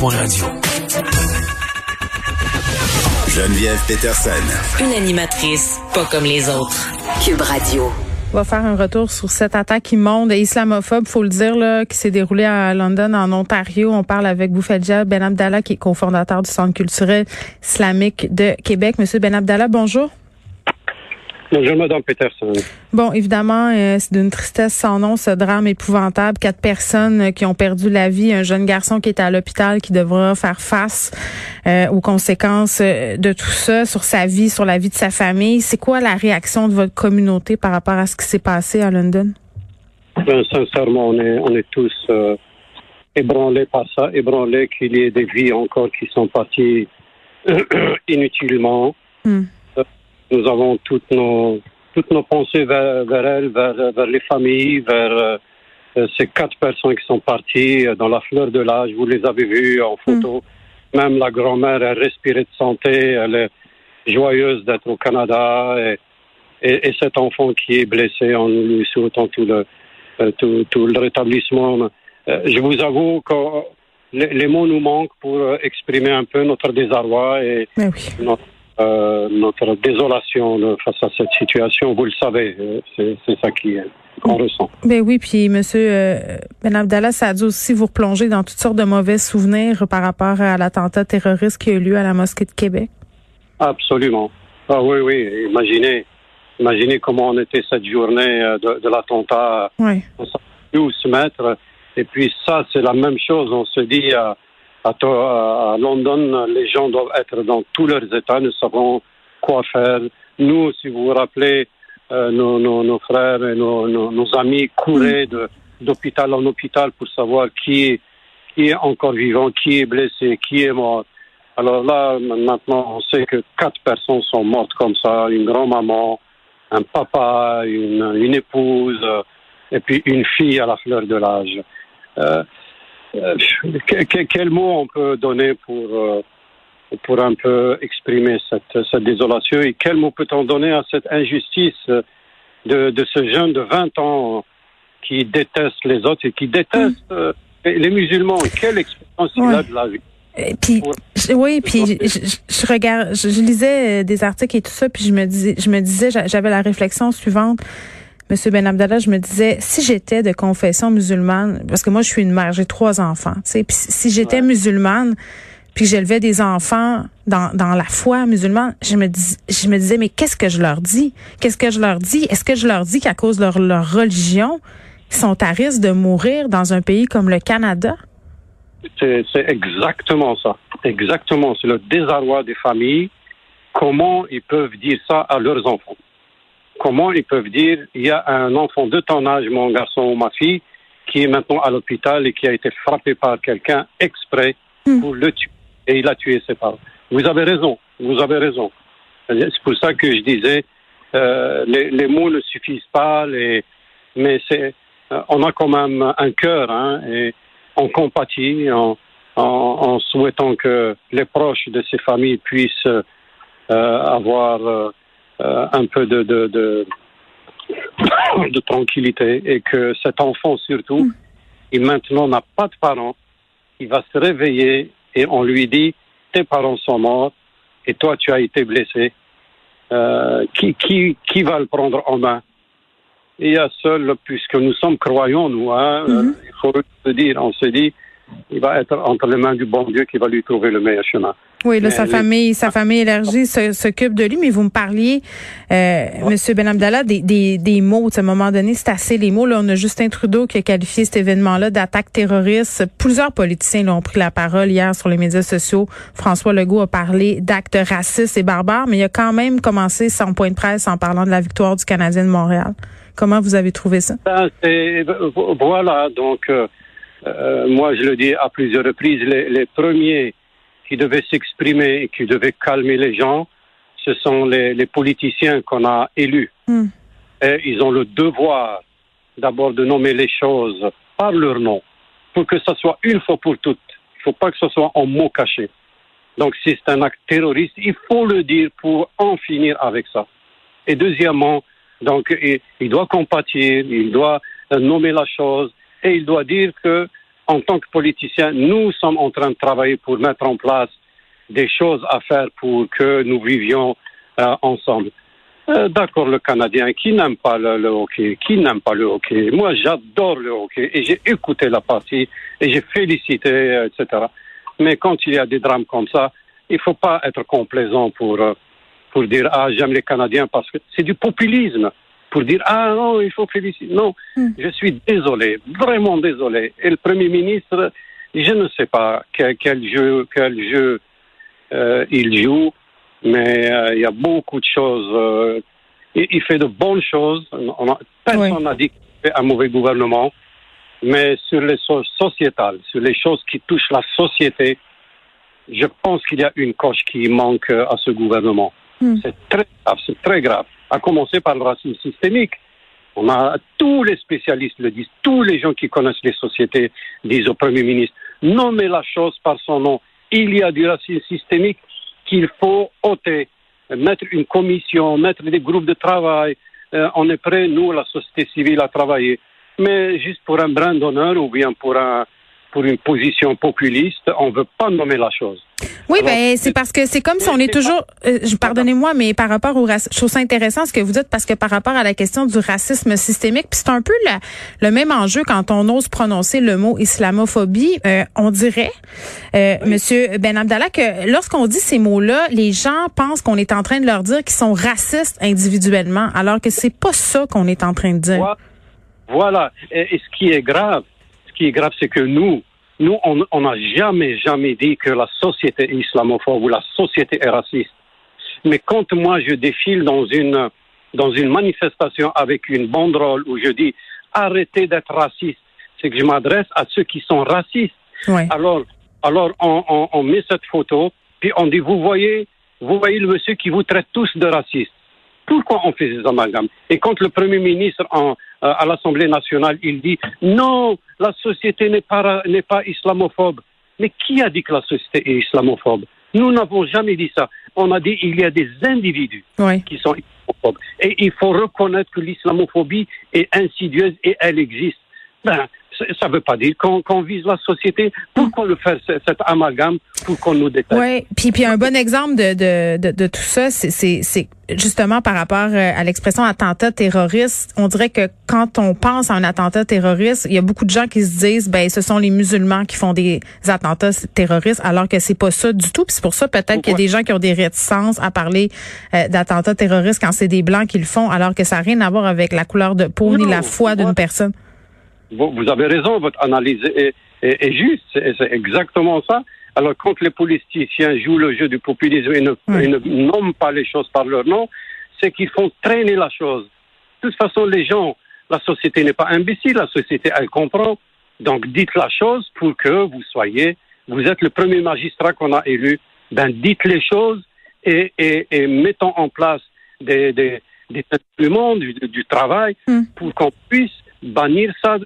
Radio. Geneviève Peterson. Une animatrice pas comme les autres. Cube Radio. On va faire un retour sur cette attaque immonde et islamophobe, faut le dire, là, qui s'est déroulée à London, en Ontario. On parle avec Boufedja Ben Abdallah, qui est cofondateur du Centre culturel islamique de Québec. Monsieur Ben Abdallah, bonjour. Bonjour, Madame Peterson. Bon, évidemment, euh, c'est d'une tristesse sans nom, ce drame épouvantable. Quatre personnes euh, qui ont perdu la vie, un jeune garçon qui est à l'hôpital, qui devra faire face euh, aux conséquences de tout ça sur sa vie, sur la vie de sa famille. C'est quoi la réaction de votre communauté par rapport à ce qui s'est passé à London? Ben, sincèrement, on est, on est tous ébranlés par ça, ébranlés qu'il y ait des vies encore qui sont parties inutilement. Hmm. Nous avons toutes nos, toutes nos pensées vers, vers elles, vers, vers, les familles, vers euh, ces quatre personnes qui sont parties dans la fleur de l'âge. Vous les avez vues en photo. Mm. Même la grand-mère, elle respirait de santé. Elle est joyeuse d'être au Canada. Et, et, et, cet enfant qui est blessé, en lui souhaitant tout le, euh, tout, tout, le rétablissement. Euh, je vous avoue que les, les, mots nous manquent pour exprimer un peu notre désarroi et oui. notre euh, notre désolation face à cette situation. Vous le savez, euh, c'est ça qui qu'on ressent. Ben oui, puis Monsieur euh, Ben Abdallah, ça a dû aussi vous replonger dans toutes sortes de mauvais souvenirs par rapport à l'attentat terroriste qui a eu lieu à la mosquée de Québec? Absolument. Ah oui, oui. Imaginez, imaginez comment on était cette journée de, de l'attentat. Oui. On s'est où se mettre. Et puis ça, c'est la même chose. On se dit à, London, les gens doivent être dans tous leurs états, nous savons quoi faire. Nous, si vous vous rappelez, euh, nos, frères et nos, amis couraient d'hôpital en hôpital pour savoir qui, est encore vivant, qui est blessé, qui est mort. Alors là, maintenant, on sait que quatre personnes sont mortes comme ça, une grand-maman, un papa, une, une épouse, euh, et puis une fille à la fleur de l'âge. Euh, euh, quel mot on peut donner pour, euh, pour un peu exprimer cette, cette désolation et quel mot peut-on donner à cette injustice de, de ce jeune de 20 ans qui déteste les autres et qui déteste euh, les musulmans? Quelle expérience il a de la vie? Et puis oui, puis je, regarde, je, lisais des articles et tout ça, puis je me disais, je me disais, j'avais la réflexion suivante. Monsieur Ben Abdallah, je me disais, si j'étais de confession musulmane, parce que moi, je suis une mère, j'ai trois enfants, tu sais, puis si j'étais musulmane, puis j'élevais des enfants dans, dans la foi musulmane, je me, dis, je me disais, mais qu'est-ce que je leur dis? Qu'est-ce que je leur dis? Est-ce que je leur dis qu'à cause de leur, leur religion, ils sont à risque de mourir dans un pays comme le Canada? C'est exactement ça. Exactement. C'est le désarroi des familles. Comment ils peuvent dire ça à leurs enfants? Comment ils peuvent dire il y a un enfant de ton âge, mon garçon ou ma fille, qui est maintenant à l'hôpital et qui a été frappé par quelqu'un exprès hmm. pour le tuer. Et il a tué ses parents. Vous avez raison, vous avez raison. C'est pour ça que je disais, euh, les, les, mots ne suffisent pas, les, mais c'est, euh, on a quand même un cœur, hein, et on compatit en, en, en, souhaitant que les proches de ces familles puissent euh, avoir euh, un peu de, de, de, de, tranquillité et que cet enfant surtout, mm. il maintenant n'a pas de parents, il va se réveiller et on lui dit tes parents sont morts et toi tu as été blessé. Euh, qui, qui, qui va le prendre en main? Il y a seul, puisque nous sommes croyants, nous, hein, mm-hmm. euh, il faut se dire, on se dit, il va être entre les mains du bon Dieu qui va lui trouver le meilleur chemin. Oui, là, sa famille, sa famille élargie s'occupe de lui, mais vous me parliez, euh, Monsieur Ben Abdallah, des, des, des mots. À un moment donné, c'est assez les mots. Là, on a Justin Trudeau qui a qualifié cet événement-là d'attaque terroriste. Plusieurs politiciens l'ont pris la parole hier sur les médias sociaux. François Legault a parlé d'actes racistes et barbares, mais il a quand même commencé son point de presse en parlant de la victoire du Canadien de Montréal. Comment vous avez trouvé ça? Ben, voilà, donc euh, euh, moi je le dis à plusieurs reprises, les, les premiers qui devaient s'exprimer et qui devaient calmer les gens, ce sont les, les politiciens qu'on a élus. Hmm. Et ils ont le devoir d'abord de nommer les choses par leur nom, pour que ce soit une fois pour toutes. Il ne faut pas que ce soit en mots cachés. Donc si c'est un acte terroriste, il faut le dire pour en finir avec ça. Et deuxièmement, donc il, il doit compatir, il doit nommer la chose et il doit dire que en tant que politiciens, nous sommes en train de travailler pour mettre en place des choses à faire pour que nous vivions euh, ensemble. Euh, D'accord, le Canadien qui n'aime pas le, hockey, qui n'aime pas le hockey. Moi, j'adore le hockey et j'ai écouté la partie et j'ai félicité, euh, etc. Mais quand il y a des drames comme ça, il faut pas être complaisant pour pour dire ah j'aime les Canadiens parce que c'est du populisme pour dire ah non il faut féliciter. Non, Hmm. je suis désolé, vraiment désolé. Et le Premier ministre, je ne sais pas quel, quel jeu quel jeu euh, il joue, mais euh, il y a beaucoup de choses. euh, il, il fait de bonnes choses. On a- personne n'a dit qu'il fait un mauvais gouvernement, mais sur les choses sociétales, sur les choses qui touchent la société, je pense qu'il y a une coche qui manque euh, à ce gouvernement. Hmm. C'est très grave, c'est très grave. À commencer par le racisme systémique. On a tous les spécialistes le disent, tous les gens qui connaissent les sociétés disent au Premier ministre nommez la chose par son nom. Il y a du racisme systémique qu'il faut ôter, mettre une commission, mettre des groupes de travail. Euh, on est prêt, nous, la société civile, à travailler. Mais juste pour un brin d'honneur ou bien pour un pour une position populiste, on ne veut pas nommer la chose. Oui, Alors, ben c'est parce que c'est comme si on est toujours. euh, Pardonnez-moi, mais par rapport au racisme, je trouve ça intéressant ce que vous dites parce que par rapport à la question du racisme systémique, puis c'est un peu la- le même enjeu quand on ose prononcer le mot islamophobie. Euh, on dirait, euh, Monsieur Ben Abdallah, que lorsqu'on dit ces mots-là, les gens pensent qu'on est en train de leur dire qu'ils sont racistes individuellement, alors que c'est pas ça qu'on est en train de dire. Voilà. Et, ce qui est grave, qui est grave, c'est que nous, nous, on n'a jamais, jamais dit que la société est islamophobe ou la société est raciste. Mais quand moi je défile dans une dans une manifestation avec une banderole où je dis arrêtez d'être raciste, c'est que je m'adresse à ceux qui sont racistes. Ouais. Alors, alors on, on, on met cette photo, puis on dit, vous voyez, vous voyez le monsieur qui vous traite tous de racistes. Pourquoi on fait ces amalgames? Et quand le Premier ministre en, euh, à l'Assemblée nationale, il dit, non, la société n'est pas, ra- n'est pas islamophobe. Mais qui a dit que la société est islamophobe? Nous n'avons jamais dit ça. On a dit, il y a des individus qui sont islamophobes. Et il faut reconnaître que l'islamophobie est insidieuse et elle existe. Ben, ça ne veut pas dire qu'on vise la société. Pourquoi le faire ce- cet amalgame pour qu'on nous déteste? Oui, puis puis un bon exemple de de, de, de tout ça, c'est c'est c'est justement par rapport euh, à l'expression attentat terroriste. On dirait que quand on pense à un attentat terroriste, il y a beaucoup de gens qui se disent ben ce sont les musulmans qui font des attentats terroristes, alors que c'est pas ça du tout. Puis c'est pour ça peut-être qu'il y a des gens qui ont des réticences à parler euh, d'attentats terroristes quand c'est des blancs qui le font, alors que ça n'a rien à voir avec la couleur de peau ni la foi d'une personne. Vous, vous avez raison, votre analyse est, est- est juste, c'est exactement ça. Alors quand les politiciens jouent le jeu du populisme et ne, Ouais. et ne nomment pas les choses par leur nom, c'est qu'ils font traîner la chose. De toute façon, les gens, la société n'est pas imbécile, la société, elle comprend. Donc dites la chose pour que vous soyez, vous êtes le premier magistrat qu'on a élu, ben dites les choses et, et, et mettons en place des, des, des instruments du, du travail Hmm. pour qu'on puisse bannir ça.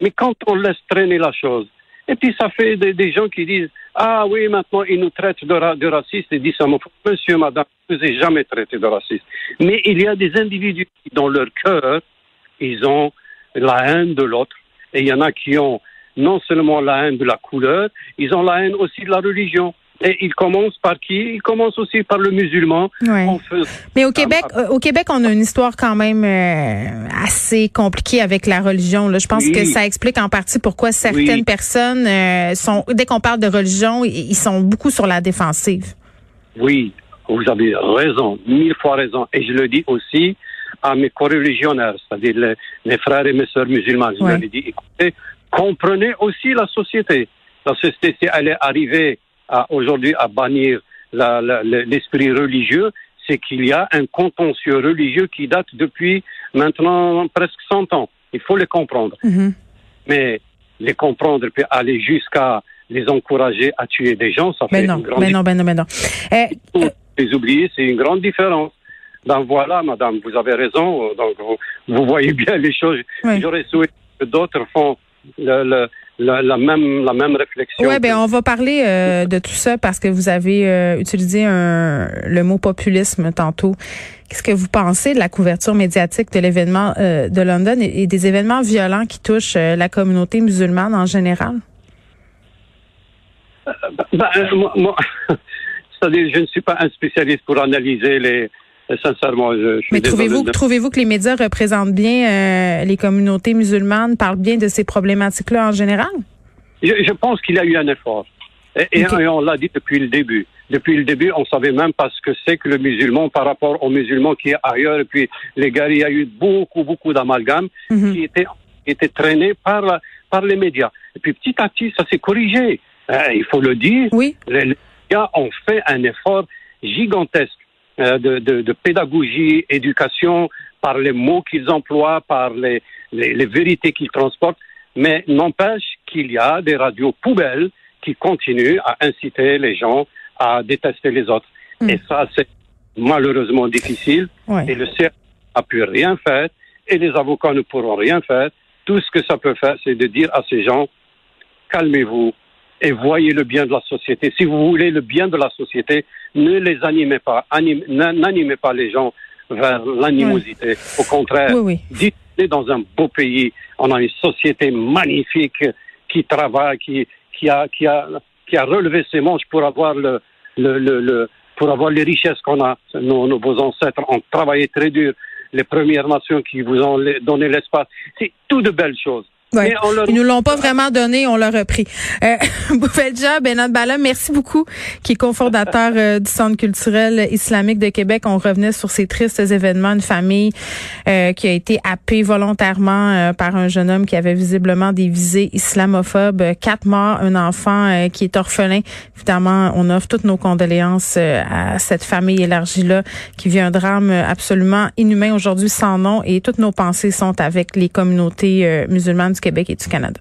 Mais quand on laisse traîner la chose, et puis ça fait des, gens qui disent Ah oui, maintenant ils nous traitent de, ra- de racistes et d'islamophobes. Monsieur, madame, je ne vous ai jamais traité de raciste. Mais il y a des individus qui, dans leur cœur, ils ont la haine de l'autre. Et il y en a qui ont non seulement la haine de la couleur, ils ont la haine aussi de la religion. Et ils commencent par qui? Ils commencent aussi par le musulman. Ouais. Mais au Québec, euh, au Québec, on a une histoire quand même euh, assez compliquée avec la religion. Là. Je pense Oui. que ça explique en partie pourquoi certaines Oui. personnes euh, sont, dès qu'on parle de religion, ils sont beaucoup sur la défensive. Oui, vous avez raison, mille fois raison. Et je le dis aussi à mes co-religionnaires, c'est-à-dire les, les frères et mes sœurs musulmans. Je Ouais. leur ai dit, écoutez, comprenez aussi la société. La société, si elle est arrivée aujourd'hui à bannir l'esprit religieux, c'est qu'il y a un contentieux religieux qui date depuis maintenant presque 100 ans. Il faut les comprendre. Mhm. Mais les comprendre puis aller jusqu'à les encourager à tuer des gens, ça Ben fait non, une grande ben non, ben non, ben non. Pour les oublier, c'est une grande différence. Donc voilà, madame, vous avez raison. Donc vous, vous voyez bien les choses. Oui. J'aurais souhaité que d'autres font le- le- la, la même, la même réflexion. Ouais, ben on va parler euh, de tout ça parce que vous avez euh, utilisé un, le mot populisme tantôt. Qu'est-ce que vous pensez de la couverture médiatique de l'événement euh, de London et, et des événements violents qui touchent euh, la communauté musulmane en général? ben, moi, c'est-à-dire, je ne suis pas un spécialiste pour analyser les. Sincèrement, je, je Mais trouvez-vous que les médias représentent bien les communautés musulmanes, parlent bien de ces problématiques-là en général? Je, je pense qu'il y a eu un effort. Et, on l'a dit depuis le début. Depuis le début, on savait même pas ce que c'est que le musulman par rapport au musulman qui est ailleurs. Et puis, les gars, il y a eu beaucoup, beaucoup d'amalgames mhm. qui étaient, étaient traînés par, par les médias. Et puis, petit à petit, ça s'est corrigé. Euh, il faut le dire. Oui. Les, médias ont fait un effort gigantesque euh, de, de, de, pédagogie, éducation, par les mots qu'ils emploient, par les, les, les vérités qu'ils transportent. Mais n'empêche qu'il y a des radios poubelles qui continue à inciter les gens à détester les autres. Hmm. Et ça, c'est malheureusement difficile. Et le CRS n'a pu rien faire et les avocats ne pourront rien faire. Tout ce que ça peut faire, c'est de dire à ces gens, calmez-vous et voyez le bien de la société. Si vous voulez le bien de la société, ne les animez pas, n'animez pas les gens vers l'animosité. Au contraire, dites dans un beau pays, on a une société magnifique qui travaille, qui, qui a, qui a, qui a relevé ses manches pour avoir le, le, le, pour avoir les richesses qu'on a. Nos, nos, vos ancêtres ont travaillé très dur. Les Premières Nations qui vous ont donné l'espace. C'est tout de belles choses. Ouais. Ils nous l'ont pas vraiment donné, on l'a repris. Euh, Boufelja Benat Bala, merci beaucoup, qui est cofondateur euh, du Centre culturel islamique de Québec. On revenait sur ces tristes événements, une famille euh, qui a été happée volontairement euh, par un jeune homme qui avait visiblement des visées islamophobes. Quatre morts, un enfant qui est orphelin. Évidemment, on offre toutes nos condoléances à cette famille élargie-là qui vit un drame absolument inhumain aujourd'hui sans nom et toutes nos pensées sont avec les communautés musulmanes Québec et du Canada.